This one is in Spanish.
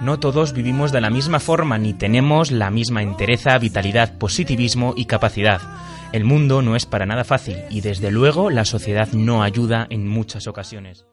No todos vivimos de la misma forma ni tenemos la misma entereza, vitalidad, positivismo y capacidad. El mundo no es para nada fácil y desde luego la sociedad no ayuda en muchas ocasiones.